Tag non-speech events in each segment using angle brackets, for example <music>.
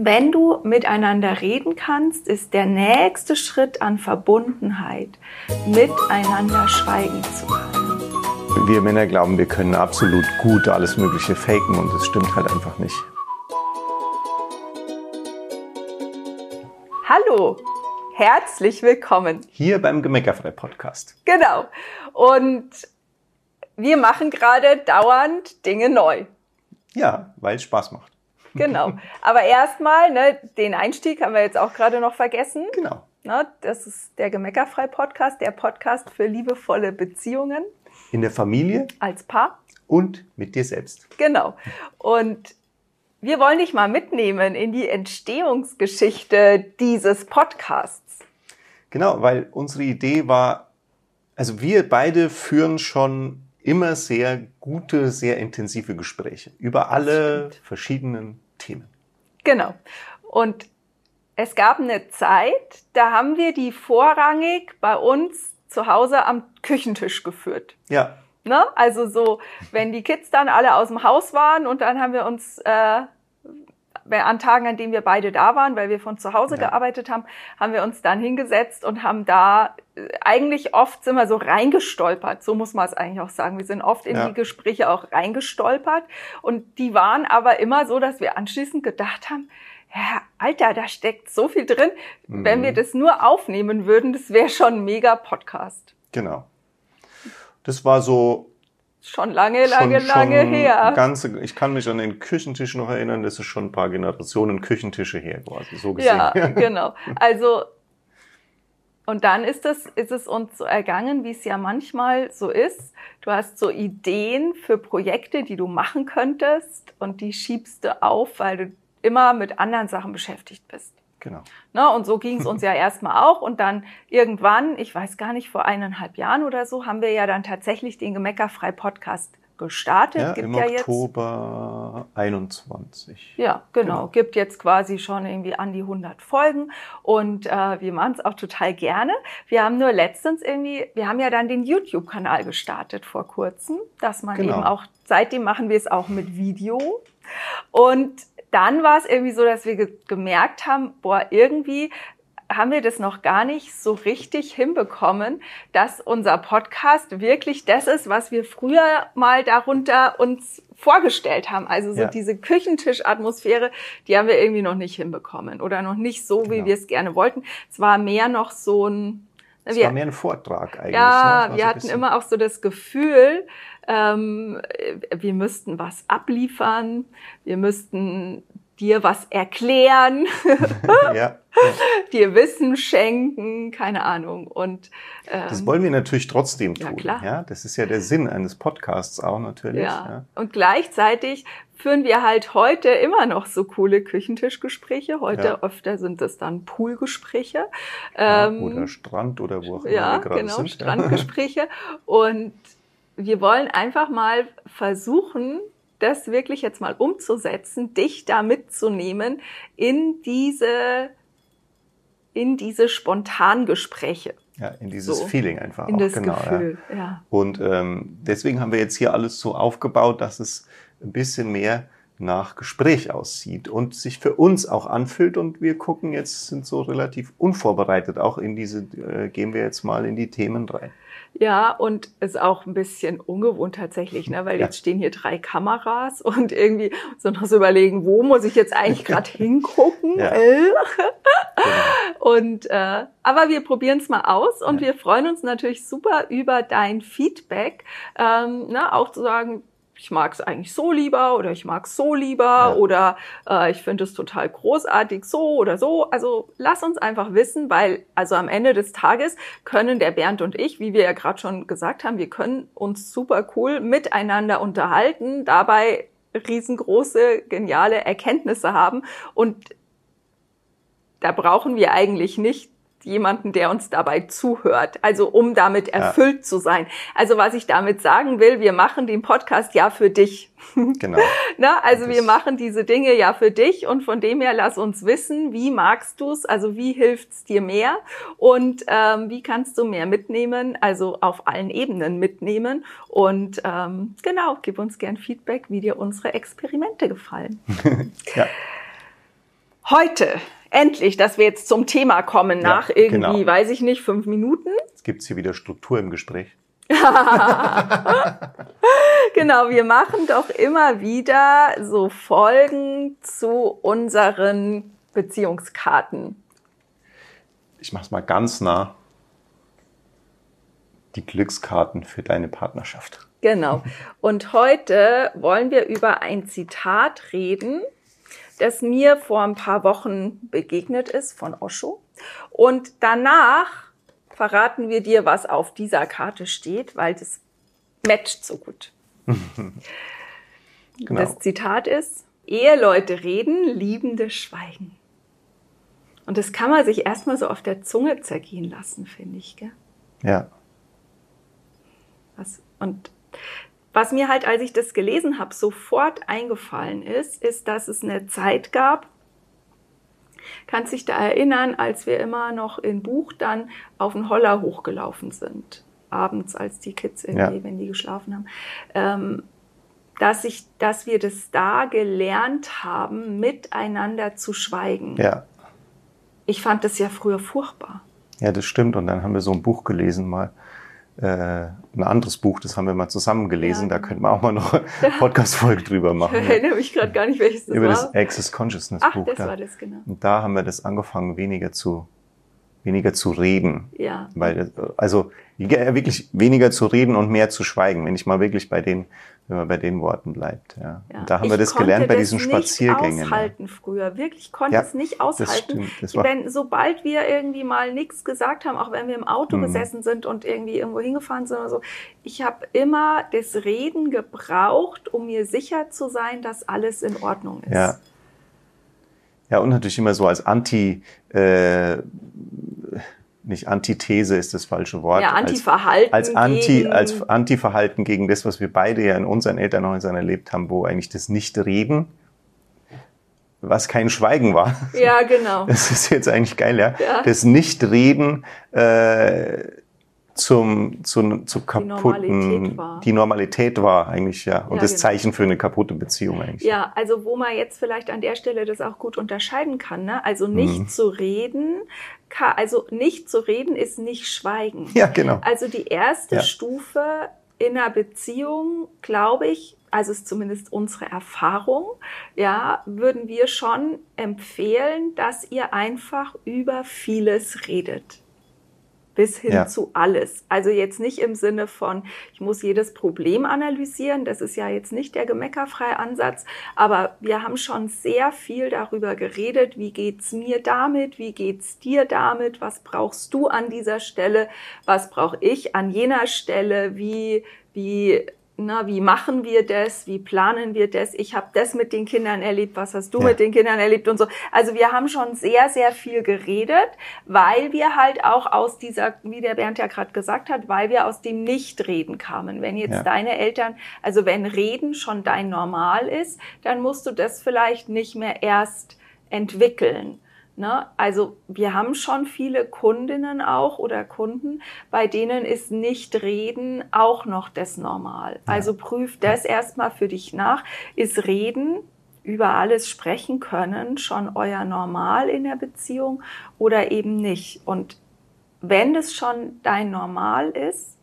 wenn du miteinander reden kannst, ist der nächste Schritt an Verbundenheit, miteinander schweigen zu können. Wir Männer glauben, wir können absolut gut alles Mögliche faken und das stimmt halt einfach nicht. Hallo, herzlich willkommen. Hier beim Gemeckerfrei Podcast. Genau. Und wir machen gerade dauernd Dinge neu. Ja, weil es Spaß macht. Genau. Aber erstmal, ne, den Einstieg haben wir jetzt auch gerade noch vergessen. Genau. Ne, das ist der Gemeckerfrei-Podcast, der Podcast für liebevolle Beziehungen. In der Familie. Als Paar. Und mit dir selbst. Genau. Und wir wollen dich mal mitnehmen in die Entstehungsgeschichte dieses Podcasts. Genau, weil unsere Idee war, also wir beide führen schon immer sehr gute, sehr intensive Gespräche über alle verschiedenen Themen. Genau. Und es gab eine Zeit, da haben wir die vorrangig bei uns zu Hause am Küchentisch geführt. Ja. Ne? Also so, wenn die Kids dann alle aus dem Haus waren und dann haben wir uns äh, an Tagen, an denen wir beide da waren, weil wir von zu Hause ja. gearbeitet haben, haben wir uns dann hingesetzt und haben da äh, eigentlich oft sind wir so reingestolpert. So muss man es eigentlich auch sagen. Wir sind oft in ja. die Gespräche auch reingestolpert und die waren aber immer so, dass wir anschließend gedacht haben, ja, Alter, da steckt so viel drin. Mhm. Wenn wir das nur aufnehmen würden, das wäre schon ein mega Podcast. Genau. Das war so Schon lange, lange, schon, lange schon her. Ganze, ich kann mich an den Küchentisch noch erinnern, das ist schon ein paar Generationen Küchentische her quasi, so gesehen. Ja, <laughs> genau. Also, und dann ist es, ist es uns so ergangen, wie es ja manchmal so ist. Du hast so Ideen für Projekte, die du machen könntest und die schiebst du auf, weil du immer mit anderen Sachen beschäftigt bist. Genau. Ne, und so ging es uns ja erstmal auch. Und dann irgendwann, ich weiß gar nicht, vor eineinhalb Jahren oder so, haben wir ja dann tatsächlich den Gemeckerfrei-Podcast gestartet. Ja, Gibt im ja Oktober jetzt, 21. Ja, genau. genau. Gibt jetzt quasi schon irgendwie an die 100 Folgen und äh, wir machen es auch total gerne. Wir haben nur letztens irgendwie, wir haben ja dann den YouTube-Kanal gestartet vor kurzem, dass man genau. eben auch, seitdem machen wir es auch mit Video. Und dann war es irgendwie so, dass wir ge gemerkt haben, boah, irgendwie haben wir das noch gar nicht so richtig hinbekommen, dass unser Podcast wirklich das ist, was wir früher mal darunter uns vorgestellt haben. Also so ja. diese Küchentischatmosphäre, die haben wir irgendwie noch nicht hinbekommen oder noch nicht so, wie genau. wir es gerne wollten. Es war mehr noch so ein es war mehr ein Vortrag eigentlich. Ja, ne? wir so hatten immer auch so das Gefühl, ähm, wir müssten was abliefern, wir müssten dir was erklären, <laughs> ja, ja. <laughs> dir Wissen schenken, keine Ahnung. Und ähm, das wollen wir natürlich trotzdem tun. Ja, klar. ja, das ist ja der Sinn eines Podcasts auch natürlich. Ja. ja. Und gleichzeitig führen wir halt heute immer noch so coole Küchentischgespräche. Heute ja. öfter sind es dann Poolgespräche. Ähm, oder Strand oder wo auch immer ja, wir gerade genau, sind. Strandgespräche. <laughs> Und wir wollen einfach mal versuchen, das wirklich jetzt mal umzusetzen, dich da mitzunehmen in diese, in diese Spontangespräche. Ja, in dieses so, Feeling einfach in auch. Das genau, Gefühl, ja. ja. Und ähm, deswegen haben wir jetzt hier alles so aufgebaut, dass es ein bisschen mehr nach Gespräch aussieht und sich für uns auch anfühlt. Und wir gucken jetzt, sind so relativ unvorbereitet auch in diese, äh, gehen wir jetzt mal in die Themen rein. Ja, und ist auch ein bisschen ungewohnt tatsächlich, ne? weil ja. jetzt stehen hier drei Kameras <laughs> und irgendwie so noch so überlegen, wo muss ich jetzt eigentlich gerade <laughs> hingucken? Ja. genau. <laughs> Und äh, aber wir probieren es mal aus und ja. wir freuen uns natürlich super über dein Feedback, ähm, ne? auch zu sagen, ich mag es eigentlich so lieber oder ich mag es so lieber ja. oder äh, ich finde es total großartig so oder so. Also lass uns einfach wissen, weil also am Ende des Tages können der Bernd und ich, wie wir ja gerade schon gesagt haben, wir können uns super cool miteinander unterhalten, dabei riesengroße, geniale Erkenntnisse haben und da brauchen wir eigentlich nicht jemanden, der uns dabei zuhört. Also um damit erfüllt ja. zu sein. Also was ich damit sagen will, wir machen den Podcast ja für dich. <laughs> Genau. Na, also das wir machen diese Dinge ja für dich und von dem her lass uns wissen, wie magst du es, also wie hilft's dir mehr und ähm, wie kannst du mehr mitnehmen, also auf allen Ebenen mitnehmen und ähm, genau, gib uns gern Feedback, wie dir unsere Experimente gefallen. <laughs> ja. Heute, endlich, dass wir jetzt zum Thema kommen, nach ja, irgendwie, genau. weiß ich nicht, fünf Minuten. Jetzt gibt es hier wieder Struktur im Gespräch. <laughs> genau, wir machen doch immer wieder so Folgen zu unseren Beziehungskarten. Ich mach's mal ganz nah. Die Glückskarten für deine Partnerschaft. Genau. Und heute wollen wir über ein Zitat reden, das mir vor ein paar Wochen begegnet ist von Osho. Und danach verraten wir dir, was auf dieser Karte steht, weil das matcht so gut. <laughs> genau. Das Zitat ist, Eheleute reden, Liebende schweigen. Und das kann man sich erstmal so auf der Zunge zergehen lassen, finde ich. Gell? Ja. Was, und was mir halt, als ich das gelesen habe, sofort eingefallen ist, ist, dass es eine Zeit gab, kannst dich da erinnern, als wir immer noch in Buch dann auf den Holler hochgelaufen sind, abends, als die Kids irgendwie, ja. wenn die geschlafen haben, ähm, dass ich, dass wir das da gelernt haben, miteinander zu schweigen. Ja. Ich fand das ja früher furchtbar. Ja, das stimmt. Und dann haben wir so ein Buch gelesen mal ein anderes Buch, das haben wir mal zusammen gelesen. Ja. Da könnten wir auch mal noch <laughs> eine Podcast-Folge drüber machen. Ich erinnere mich gerade gar nicht, welches das Über war. das Access Consciousness Ach, Buch. das da. war das, genau. Und da haben wir das angefangen, weniger zu, weniger zu reden. Ja. Weil, also, wirklich weniger zu reden und mehr zu schweigen. Wenn ich mal wirklich bei den wenn man bei den Worten bleibt. Ja. ja. Und da haben ich wir das gelernt bei diesen Spaziergängen. Ich aushalten ja. früher, wirklich konnte ja, es nicht aushalten. Das das wenn, sobald wir irgendwie mal nichts gesagt haben, auch wenn wir im Auto mhm. gesessen sind und irgendwie irgendwo hingefahren sind oder so, ich habe immer das Reden gebraucht, um mir sicher zu sein, dass alles in Ordnung ist. Ja. Ja, und natürlich immer so als Anti, äh, nicht Antithese ist das falsche Wort. Ja, Antiverhalten. Als, als Anti, gegen als Antiverhalten gegen das, was wir beide ja in unseren Elternhäusern erlebt haben, wo eigentlich das Nicht-Reden, was kein Schweigen war. Ja, genau. Das ist jetzt eigentlich geil, ja. ja. Das Nicht-Reden, äh, zum, zu, zu kaputten, die Normalität war, die Normalität war eigentlich, ja. Und ja, das genau. Zeichen für eine kaputte Beziehung eigentlich. Ja, also wo man jetzt vielleicht an der Stelle das auch gut unterscheiden kann, ne? Also nicht mhm. zu reden, also nicht zu reden ist nicht schweigen. Ja, genau. Also die erste ja. Stufe in einer Beziehung, glaube ich, also ist zumindest unsere Erfahrung, ja, würden wir schon empfehlen, dass ihr einfach über vieles redet bis hin ja. zu alles. Also jetzt nicht im Sinne von, ich muss jedes Problem analysieren, das ist ja jetzt nicht der gemeckerfreie Ansatz, aber wir haben schon sehr viel darüber geredet, wie geht's mir damit, wie geht's dir damit, was brauchst du an dieser Stelle, was brauche ich an jener Stelle, wie wie na, wie machen wir das, wie planen wir das, ich habe das mit den Kindern erlebt, was hast du ja. mit den Kindern erlebt und so. Also wir haben schon sehr, sehr viel geredet, weil wir halt auch aus dieser, wie der Bernd ja gerade gesagt hat, weil wir aus dem Nichtreden kamen. Wenn jetzt ja. deine Eltern, also wenn Reden schon dein Normal ist, dann musst du das vielleicht nicht mehr erst entwickeln. Ne? Also wir haben schon viele Kundinnen auch oder Kunden, bei denen ist nicht reden auch noch das Normal. Also prüf das erstmal für dich nach. Ist reden über alles sprechen können schon euer Normal in der Beziehung oder eben nicht? Und wenn es schon dein Normal ist,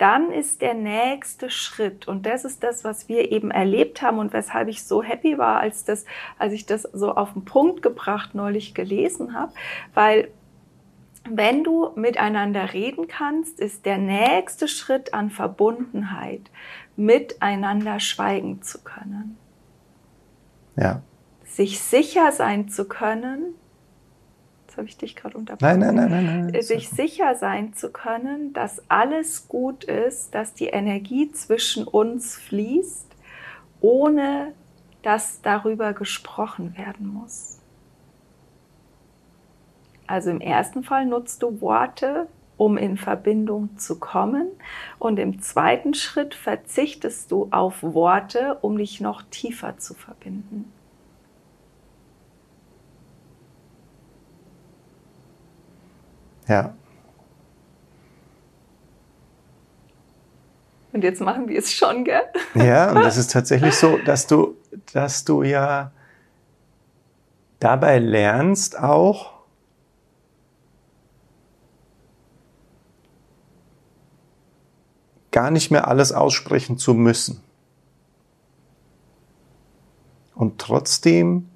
dann ist der nächste Schritt, und das ist das, was wir eben erlebt haben und weshalb ich so happy war, als, das, als ich das so auf den Punkt gebracht neulich gelesen habe, weil wenn du miteinander reden kannst, ist der nächste Schritt an Verbundenheit, miteinander schweigen zu können. Ja. Sich sicher sein zu können, habe ich dich gerade unterbrochen. Nein, nein, nein, nein, nein. Sich sicher sein zu können, dass alles gut ist, dass die Energie zwischen uns fließt, ohne dass darüber gesprochen werden muss. Also im ersten Fall nutzt du Worte, um in Verbindung zu kommen. Und im zweiten Schritt verzichtest du auf Worte, um dich noch tiefer zu verbinden. Ja. Und jetzt machen wir es schon, gell? Ja, und das ist <laughs> tatsächlich so, dass du, dass du ja dabei lernst auch, gar nicht mehr alles aussprechen zu müssen. Und trotzdem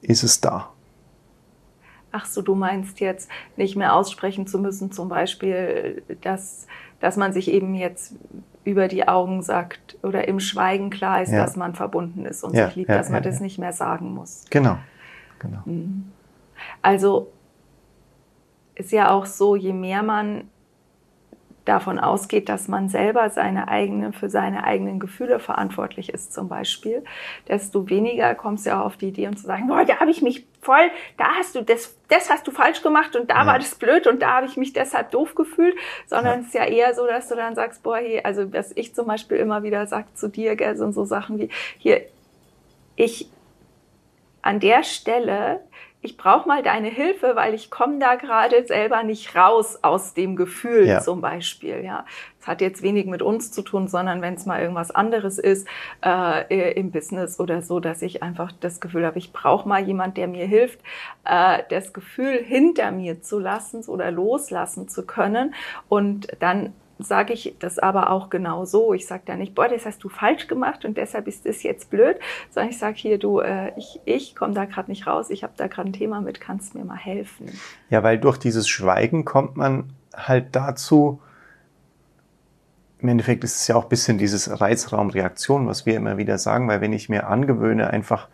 ist es da. Ach so, du meinst jetzt nicht mehr aussprechen zu müssen, zum Beispiel, dass, dass man sich eben jetzt über die Augen sagt oder im Schweigen klar ist, ja. dass man verbunden ist und ja, sich liebt, ja, dass man das nicht mehr sagen muss. Genau, genau. Mhm. Also ist ja auch so, je mehr man davon ausgeht, dass man selber seine eigenen, für seine eigenen Gefühle verantwortlich ist zum Beispiel, desto weniger kommst du ja auf die Idee und zu sagen, boah, da habe ich mich voll, da hast du das, das hast du falsch gemacht und da ja. war das blöd und da habe ich mich deshalb doof gefühlt, sondern ja. es ist ja eher so, dass du dann sagst, boah, hey, also was ich zum Beispiel immer wieder sage zu dir, gell, sind so Sachen wie, hier, ich an der Stelle ich brauche mal deine Hilfe, weil ich komme da gerade selber nicht raus aus dem Gefühl ja. zum Beispiel. Ja, das hat jetzt wenig mit uns zu tun, sondern wenn es mal irgendwas anderes ist äh, im Business oder so, dass ich einfach das Gefühl habe, ich brauche mal jemand, der mir hilft, äh, das Gefühl hinter mir zu lassen oder loslassen zu können und dann sage ich das aber auch genau so. Ich sage da nicht, boah, das hast du falsch gemacht und deshalb ist das jetzt blöd, sondern ich sage hier, du, äh, ich, ich komme da gerade nicht raus, ich habe da gerade ein Thema mit, kannst mir mal helfen. Ja, weil durch dieses Schweigen kommt man halt dazu, im Endeffekt ist es ja auch ein bisschen dieses Reizraumreaktion, was wir immer wieder sagen, weil wenn ich mir angewöhne, einfach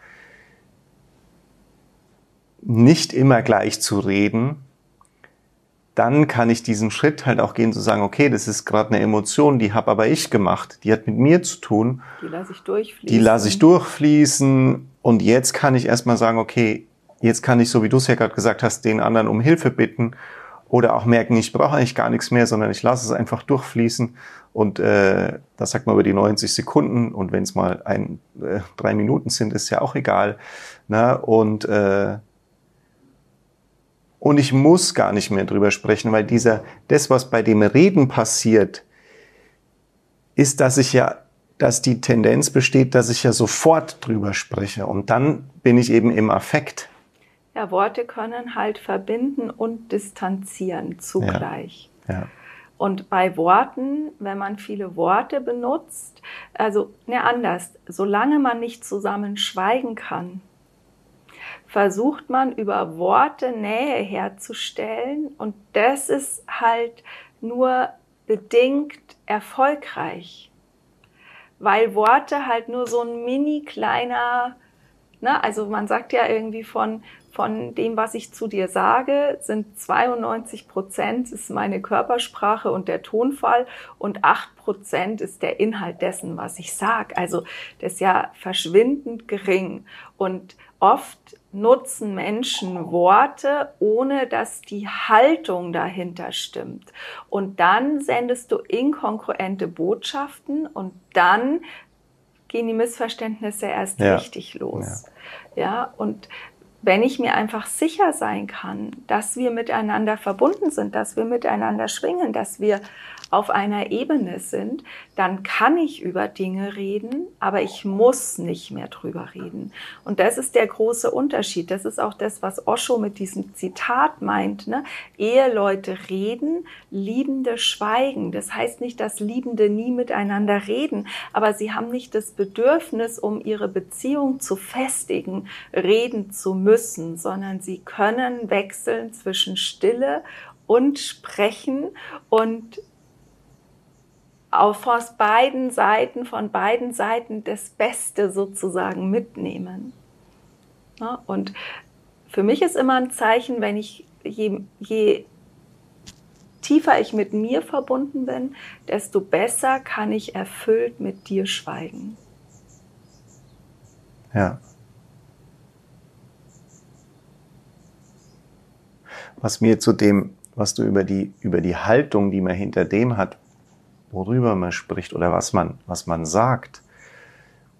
nicht immer gleich zu reden, dann kann ich diesen Schritt halt auch gehen zu sagen, okay, das ist gerade eine Emotion, die habe aber ich gemacht, die hat mit mir zu tun. Die lasse ich durchfließen. Die lasse ich durchfließen und jetzt kann ich erstmal sagen, okay, jetzt kann ich, so wie du es ja gerade gesagt hast, den anderen um Hilfe bitten oder auch merken, ich brauche eigentlich gar nichts mehr, sondern ich lasse es einfach durchfließen und äh, das sagt man über die 90 Sekunden und wenn es mal ein, äh, drei Minuten sind, ist ja auch egal. Na, und äh, und ich muss gar nicht mehr drüber sprechen, weil dieser, das, was bei dem Reden passiert, ist, dass ich ja, dass die Tendenz besteht, dass ich ja sofort drüber spreche. Und dann bin ich eben im Affekt. Ja, Worte können halt verbinden und distanzieren zugleich. Ja, ja. Und bei Worten, wenn man viele Worte benutzt, also ne anders, solange man nicht zusammen schweigen kann, versucht man über Worte Nähe herzustellen. Und das ist halt nur bedingt erfolgreich, weil Worte halt nur so ein mini kleiner, ne, also man sagt ja irgendwie von, von dem, was ich zu dir sage, sind 92 Prozent ist meine Körpersprache und der Tonfall und 8 Prozent ist der Inhalt dessen, was ich sage. Also das ist ja verschwindend gering und oft nutzen Menschen Worte, ohne dass die Haltung dahinter stimmt. Und dann sendest du inkongruente Botschaften und dann gehen die Missverständnisse erst ja. richtig los. Ja. ja, und wenn ich mir einfach sicher sein kann, dass wir miteinander verbunden sind, dass wir miteinander schwingen, dass wir auf einer Ebene sind, dann kann ich über Dinge reden, aber ich muss nicht mehr drüber reden. Und das ist der große Unterschied. Das ist auch das, was Osho mit diesem Zitat meint. Ne? Eheleute reden, Liebende schweigen. Das heißt nicht, dass Liebende nie miteinander reden, aber sie haben nicht das Bedürfnis, um ihre Beziehung zu festigen, reden zu müssen, sondern sie können wechseln zwischen Stille und sprechen und auf aus beiden Seiten, von beiden Seiten das Beste sozusagen mitnehmen. Ja, und für mich ist immer ein Zeichen, wenn ich, je, je tiefer ich mit mir verbunden bin, desto besser kann ich erfüllt mit dir schweigen. Ja. Was mir zu dem, was du über die, über die Haltung, die man hinter dem hat, worüber man spricht oder was man, was man sagt,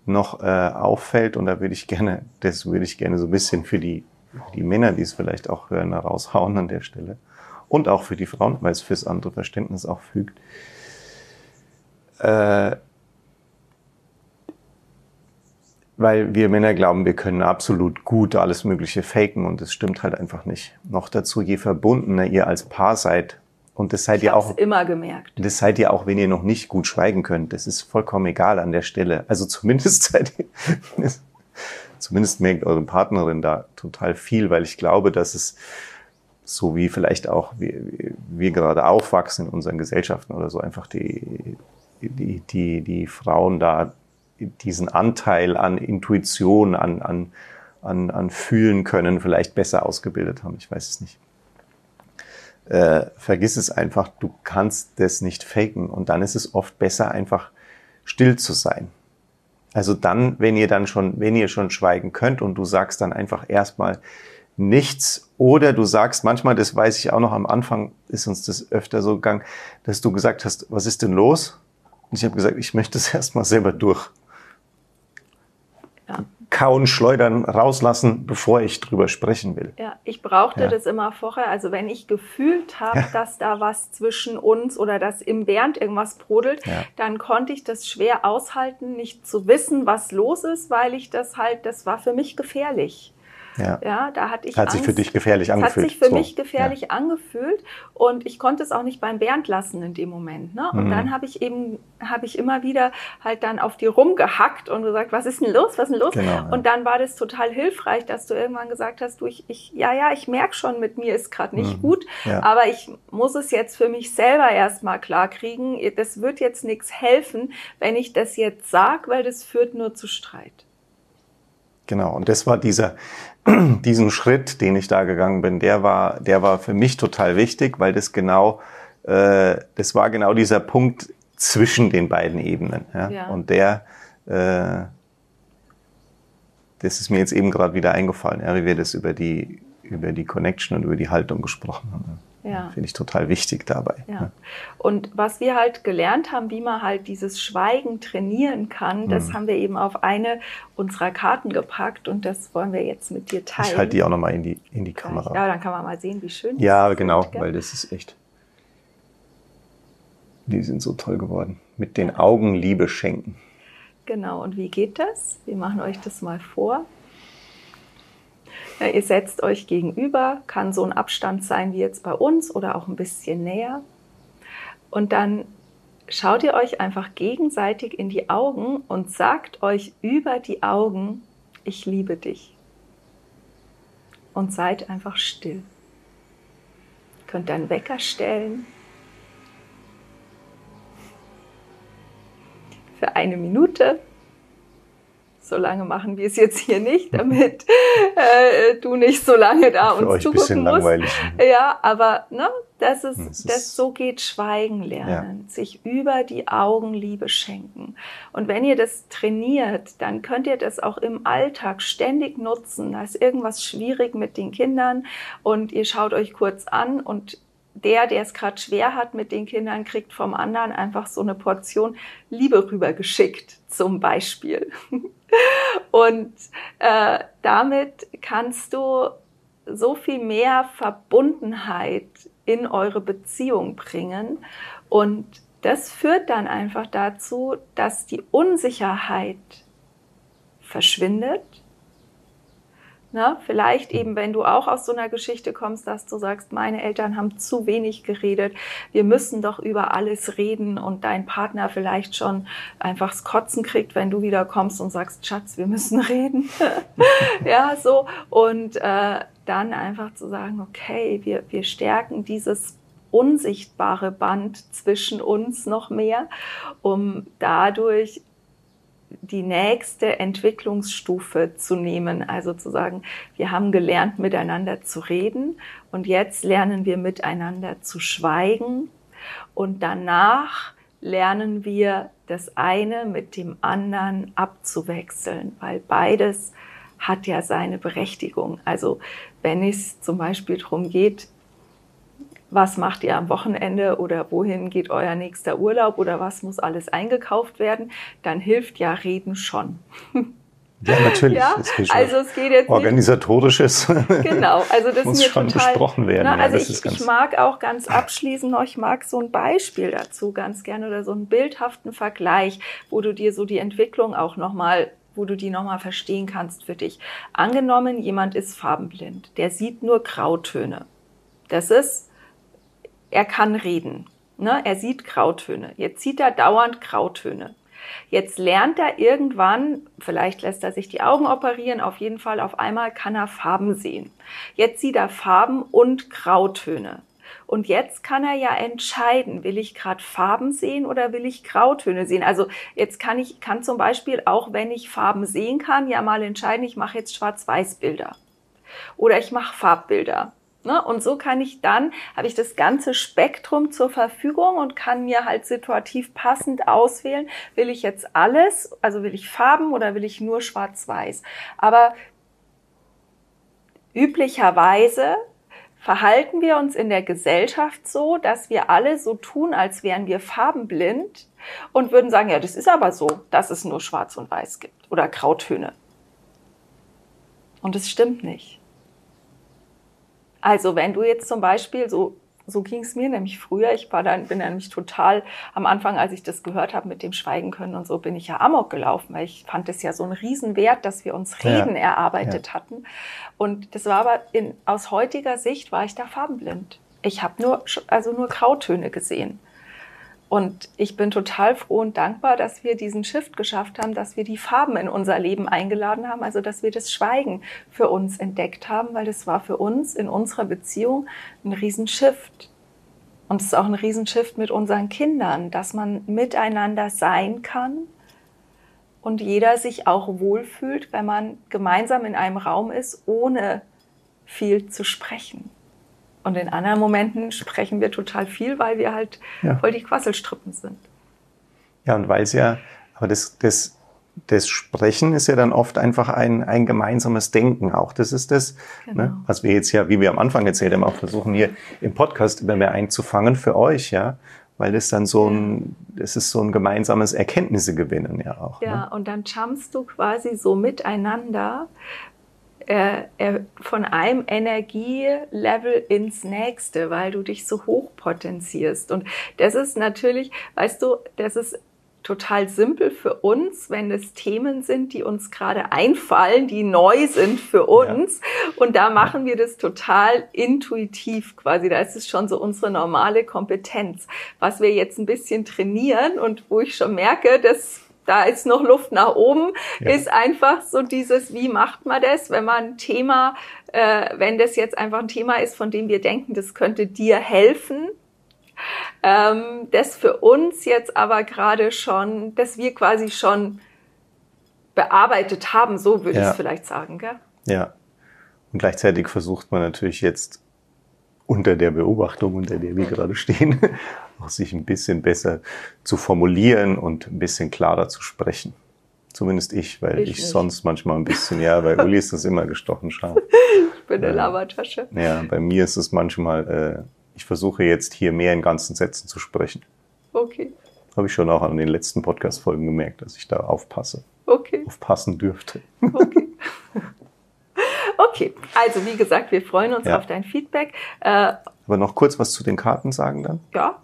noch äh, auffällt. Und da würde ich gerne, das würde ich gerne so ein bisschen für die, für die Männer, die es vielleicht auch hören, raushauen an der Stelle. Und auch für die Frauen, weil es fürs andere Verständnis auch fügt. Äh, weil wir Männer glauben, wir können absolut gut alles Mögliche faken und das stimmt halt einfach nicht. Noch dazu, je verbundener ihr als Paar seid, und das seid ich ihr auch. immer gemerkt. Das seid ihr auch, wenn ihr noch nicht gut schweigen könnt. Das ist vollkommen egal an der Stelle. Also zumindest <laughs> seid ihr, zumindest merkt eure Partnerin da total viel, weil ich glaube, dass es so wie vielleicht auch wir, wir gerade aufwachsen in unseren Gesellschaften oder so einfach die, die, die, die Frauen da diesen Anteil an Intuition, an, an, an, an Fühlen können vielleicht besser ausgebildet haben. Ich weiß es nicht. Äh, vergiss es einfach, du kannst das nicht faken. Und dann ist es oft besser, einfach still zu sein. Also dann, wenn ihr dann schon, wenn ihr schon schweigen könnt und du sagst dann einfach erstmal nichts oder du sagst manchmal, das weiß ich auch noch am Anfang, ist uns das öfter so gegangen, dass du gesagt hast, was ist denn los? Und ich habe gesagt, ich möchte es <laughs> erstmal selber durch. Kauen, schleudern, rauslassen, bevor ich drüber sprechen will. Ja, ich brauchte ja. das immer vorher. Also wenn ich gefühlt habe, ja. dass da was zwischen uns oder dass im Bernd irgendwas brodelt, dann konnte ich das schwer aushalten, nicht zu wissen, was los ist, weil ich das halt, das war für mich gefährlich. Ja. ja, da hatte ich Hat Angst. sich für dich gefährlich angefühlt. Hat sich für so. mich gefährlich ja. angefühlt und ich konnte es auch nicht beim Bernd lassen in dem Moment. Ne? Und mhm. dann habe ich eben, habe ich immer wieder halt dann auf die rumgehackt und gesagt, was ist denn los, was ist denn los? Genau, ja. Und dann war das total hilfreich, dass du irgendwann gesagt hast, du, ich, ich ja, ja, ich merke schon, mit mir ist gerade nicht mhm. gut, aber ich muss es jetzt für mich selber erstmal klar kriegen. Das wird jetzt nichts helfen, wenn ich das jetzt sag, weil das führt nur zu Streit. Genau, und das war dieser, <clears throat> diesen Schritt, den ich da gegangen bin, der war, der war für mich total wichtig, weil das genau, äh, das war genau dieser Punkt zwischen den beiden Ebenen. Ja? ja. Und der, äh, das ist mir jetzt eben gerade wieder eingefallen, ja, wie wir das über die, über die Connection und über die Haltung gesprochen haben. Ja. Finde ich total wichtig dabei. Ja. Und was wir halt gelernt haben, wie man halt dieses Schweigen trainieren kann, das mhm. haben wir eben auf eine unserer Karten gepackt und das wollen wir jetzt mit dir teilen. Ich halte die auch nochmal in die, in die Kamera. Ja, dann kann man mal sehen, wie schön die Ja, genau, sind, weil das ist echt. Die sind so toll geworden. Mit den Augen Liebe schenken. Genau, und wie geht das? Wir machen euch das mal vor. Ja, ihr setzt euch gegenüber, kann so ein Abstand sein wie jetzt bei uns oder auch ein bisschen näher. Und dann schaut ihr euch einfach gegenseitig in die Augen und sagt euch über die Augen, ich liebe dich. Und seid einfach still. Ihr könnt dann Wecker stellen. Für eine Minute so lange machen wir es jetzt hier nicht, <laughs> damit äh, du nicht so lange da Für uns zugucken musst. Langweilig. Ja, aber ne, das ist, das, das so geht Schweigen lernen, ja. sich über die Augen Liebe schenken. Und wenn ihr das trainiert, dann könnt ihr das auch im Alltag ständig nutzen. Da ist irgendwas schwierig mit den Kindern und ihr schaut euch kurz an und der, der es gerade schwer hat mit den Kindern, kriegt vom anderen einfach so eine Portion Liebe rübergeschickt, zum Beispiel. <laughs> Und äh, damit kannst du so viel mehr Verbundenheit in eure Beziehung bringen. Und das führt dann einfach dazu, dass die Unsicherheit verschwindet Ne? Vielleicht eben, wenn du auch aus so einer Geschichte kommst, dass du sagst, meine Eltern haben zu wenig geredet, wir müssen doch über alles reden und dein Partner vielleicht schon einfach das Kotzen kriegt, wenn du wieder kommst und sagst, Schatz, wir müssen <laughs> reden. <laughs> ja, so. Und äh, dann einfach zu sagen, okay, wir, wir stärken dieses unsichtbare Band zwischen uns noch mehr, um dadurch die nächste Entwicklungsstufe zu nehmen. Also zu sagen, wir haben gelernt, miteinander zu reden und jetzt lernen wir miteinander zu schweigen und danach lernen wir das eine mit dem anderen abzuwechseln, weil beides hat ja seine Berechtigung. Also wenn es zum Beispiel darum geht, was macht ihr am Wochenende oder wohin geht euer nächster Urlaub oder was muss alles eingekauft werden, dann hilft ja Reden schon. <laughs> Ja, natürlich. Ja, also es geht jetzt organisatorisches. <laughs> Genau, also das muss schon total, besprochen werden. Na, also ja, ich, ich mag auch ganz abschließend noch, ich mag so ein Beispiel dazu ganz gerne oder so einen bildhaften Vergleich, wo du dir so die Entwicklung auch noch mal wo du die nochmal verstehen kannst für dich. Angenommen, jemand ist farbenblind, der sieht nur Grautöne. Das ist, er kann reden. Ne? Er sieht Grautöne. Jetzt sieht er dauernd Grautöne. Jetzt lernt er irgendwann, vielleicht lässt er sich die Augen operieren, auf jeden Fall auf einmal kann er Farben sehen. Jetzt sieht er Farben und Grautöne. Und jetzt kann er ja entscheiden, will ich gerade Farben sehen oder will ich Grautöne sehen. Also jetzt kann ich, kann zum Beispiel auch, wenn ich Farben sehen kann, ja mal entscheiden, ich mache jetzt Schwarz-Weiß-Bilder. Oder ich mache Farbbilder. Ne? Und so kann ich dann, habe ich das ganze Spektrum zur Verfügung und kann mir halt situativ passend auswählen, will ich jetzt alles, also will ich Farben oder will ich nur schwarz-weiß. Aber üblicherweise verhalten wir uns in der Gesellschaft so, dass wir alle so tun, als wären wir farbenblind und würden sagen, ja, das ist aber so, dass es nur schwarz und weiß gibt oder Grautöne. Und es stimmt nicht. Also wenn du jetzt zum Beispiel so so ging es mir nämlich früher. Ich war dann, bin dann nämlich total am Anfang, als ich das gehört habe mit dem Schweigen können und so, bin ich ja amok gelaufen, weil ich fand es ja so ein Riesenwert, dass wir uns Reden ja. erarbeitet ja. hatten. Und das war aber in, aus heutiger Sicht war ich da farbenblind. Ich habe nur, also nur Grautöne gesehen. Und ich bin total froh und dankbar, dass wir diesen Shift geschafft haben, dass wir die Farben in unser Leben eingeladen haben, also dass wir das Schweigen für uns entdeckt haben, weil das war für uns in unserer Beziehung ein Riesenshift. Und es ist auch ein Riesenshift mit unseren Kindern, dass man miteinander sein kann und jeder sich auch wohlfühlt, wenn man gemeinsam in einem Raum ist, ohne viel zu sprechen. Und in anderen Momenten sprechen wir total viel, weil wir halt ja. voll die Quasselstrippen sind. Ja, und weil es ja, aber das, das, das Sprechen ist ja dann oft einfach ein, ein gemeinsames Denken auch. Das ist das, ne, genau. ne, was wir jetzt ja, wie wir am Anfang erzählt haben, auch versuchen hier im Podcast immer mehr einzufangen für euch, ja. Weil das dann so ein, das ist so ein gemeinsames Erkenntnisse gewinnen ja auch. Ja, ne? und dann jumpst du quasi so miteinander äh, äh, von einem Energielevel ins nächste, weil du dich so hoch potenzierst. Und das ist natürlich, weißt du, das ist total simpel für uns, wenn es Themen sind, die uns gerade einfallen, die neu sind für uns. Ja. Und da machen wir das total intuitiv quasi. Da ist es schon so unsere normale Kompetenz. Was wir jetzt ein bisschen trainieren und wo ich schon merke, dass da ist noch Luft nach oben, ja. ist einfach so dieses, wie macht man das, wenn man ein Thema, äh, wenn das jetzt einfach ein Thema ist, von dem wir denken, das könnte dir helfen, ähm, das für uns jetzt aber gerade schon, dass wir quasi schon bearbeitet haben, so würde ja. ich es vielleicht sagen, gell? Ja. Und gleichzeitig versucht man natürlich jetzt unter der Beobachtung, unter der wir gerade stehen, <laughs> auch sich ein bisschen besser zu formulieren und ein bisschen klarer zu sprechen. Zumindest ich, weil ich, ich sonst manchmal ein bisschen, ja, <laughs> bei Uli ist das immer gestochen scharf. ich bin eine Labertasche. Ja, bei mir ist es manchmal, äh, ich versuche jetzt hier mehr in ganzen Sätzen zu sprechen. Okay. Habe ich schon auch an den letzten Podcast-Folgen gemerkt, dass ich da aufpasse. Okay. Aufpassen dürfte. Okay. <laughs> Okay, also wie gesagt, wir freuen uns ja. auf dein Feedback. Äh, Aber noch kurz was zu den Karten sagen dann? Ja.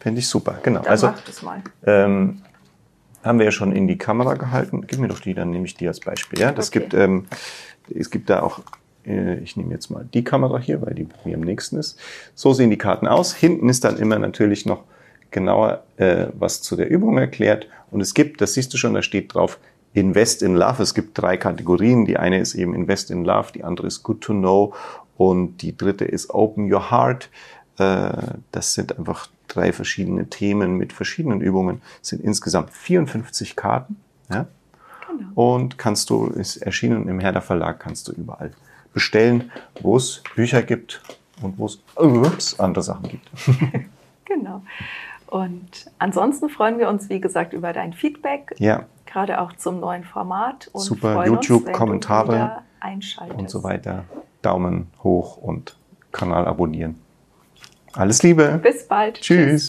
Fände ich super, genau. Dann also, mach das mal. Ähm, haben wir ja schon in die Kamera gehalten. Gib mir doch die, dann nehme ich die als Beispiel. Ja, das okay. gibt, ähm, es gibt da auch, äh, ich nehme jetzt mal die Kamera hier, weil die mir am nächsten ist. So sehen die Karten aus. Hinten ist dann immer natürlich noch genauer äh, was zu der Übung erklärt. Und es gibt, das siehst du schon, da steht drauf, Invest in Love. Es gibt drei Kategorien. Die eine ist eben Invest in Love, die andere ist Good to Know und die dritte ist Open Your Heart. Äh, das sind einfach drei verschiedene Themen mit verschiedenen Übungen. Es sind insgesamt 54 Karten. Ja? Genau. Und kannst du, ist erschienen im Herder Verlag, kannst du überall bestellen, wo es Bücher gibt und wo es andere Sachen gibt. <laughs> genau. Und ansonsten freuen wir uns, wie gesagt, über dein Feedback. Ja. Gerade auch zum neuen Format. Und Super YouTube, uns, Kommentare und so weiter. Daumen hoch und Kanal abonnieren. Alles Liebe. Bis bald. Tschüss. Tschüss.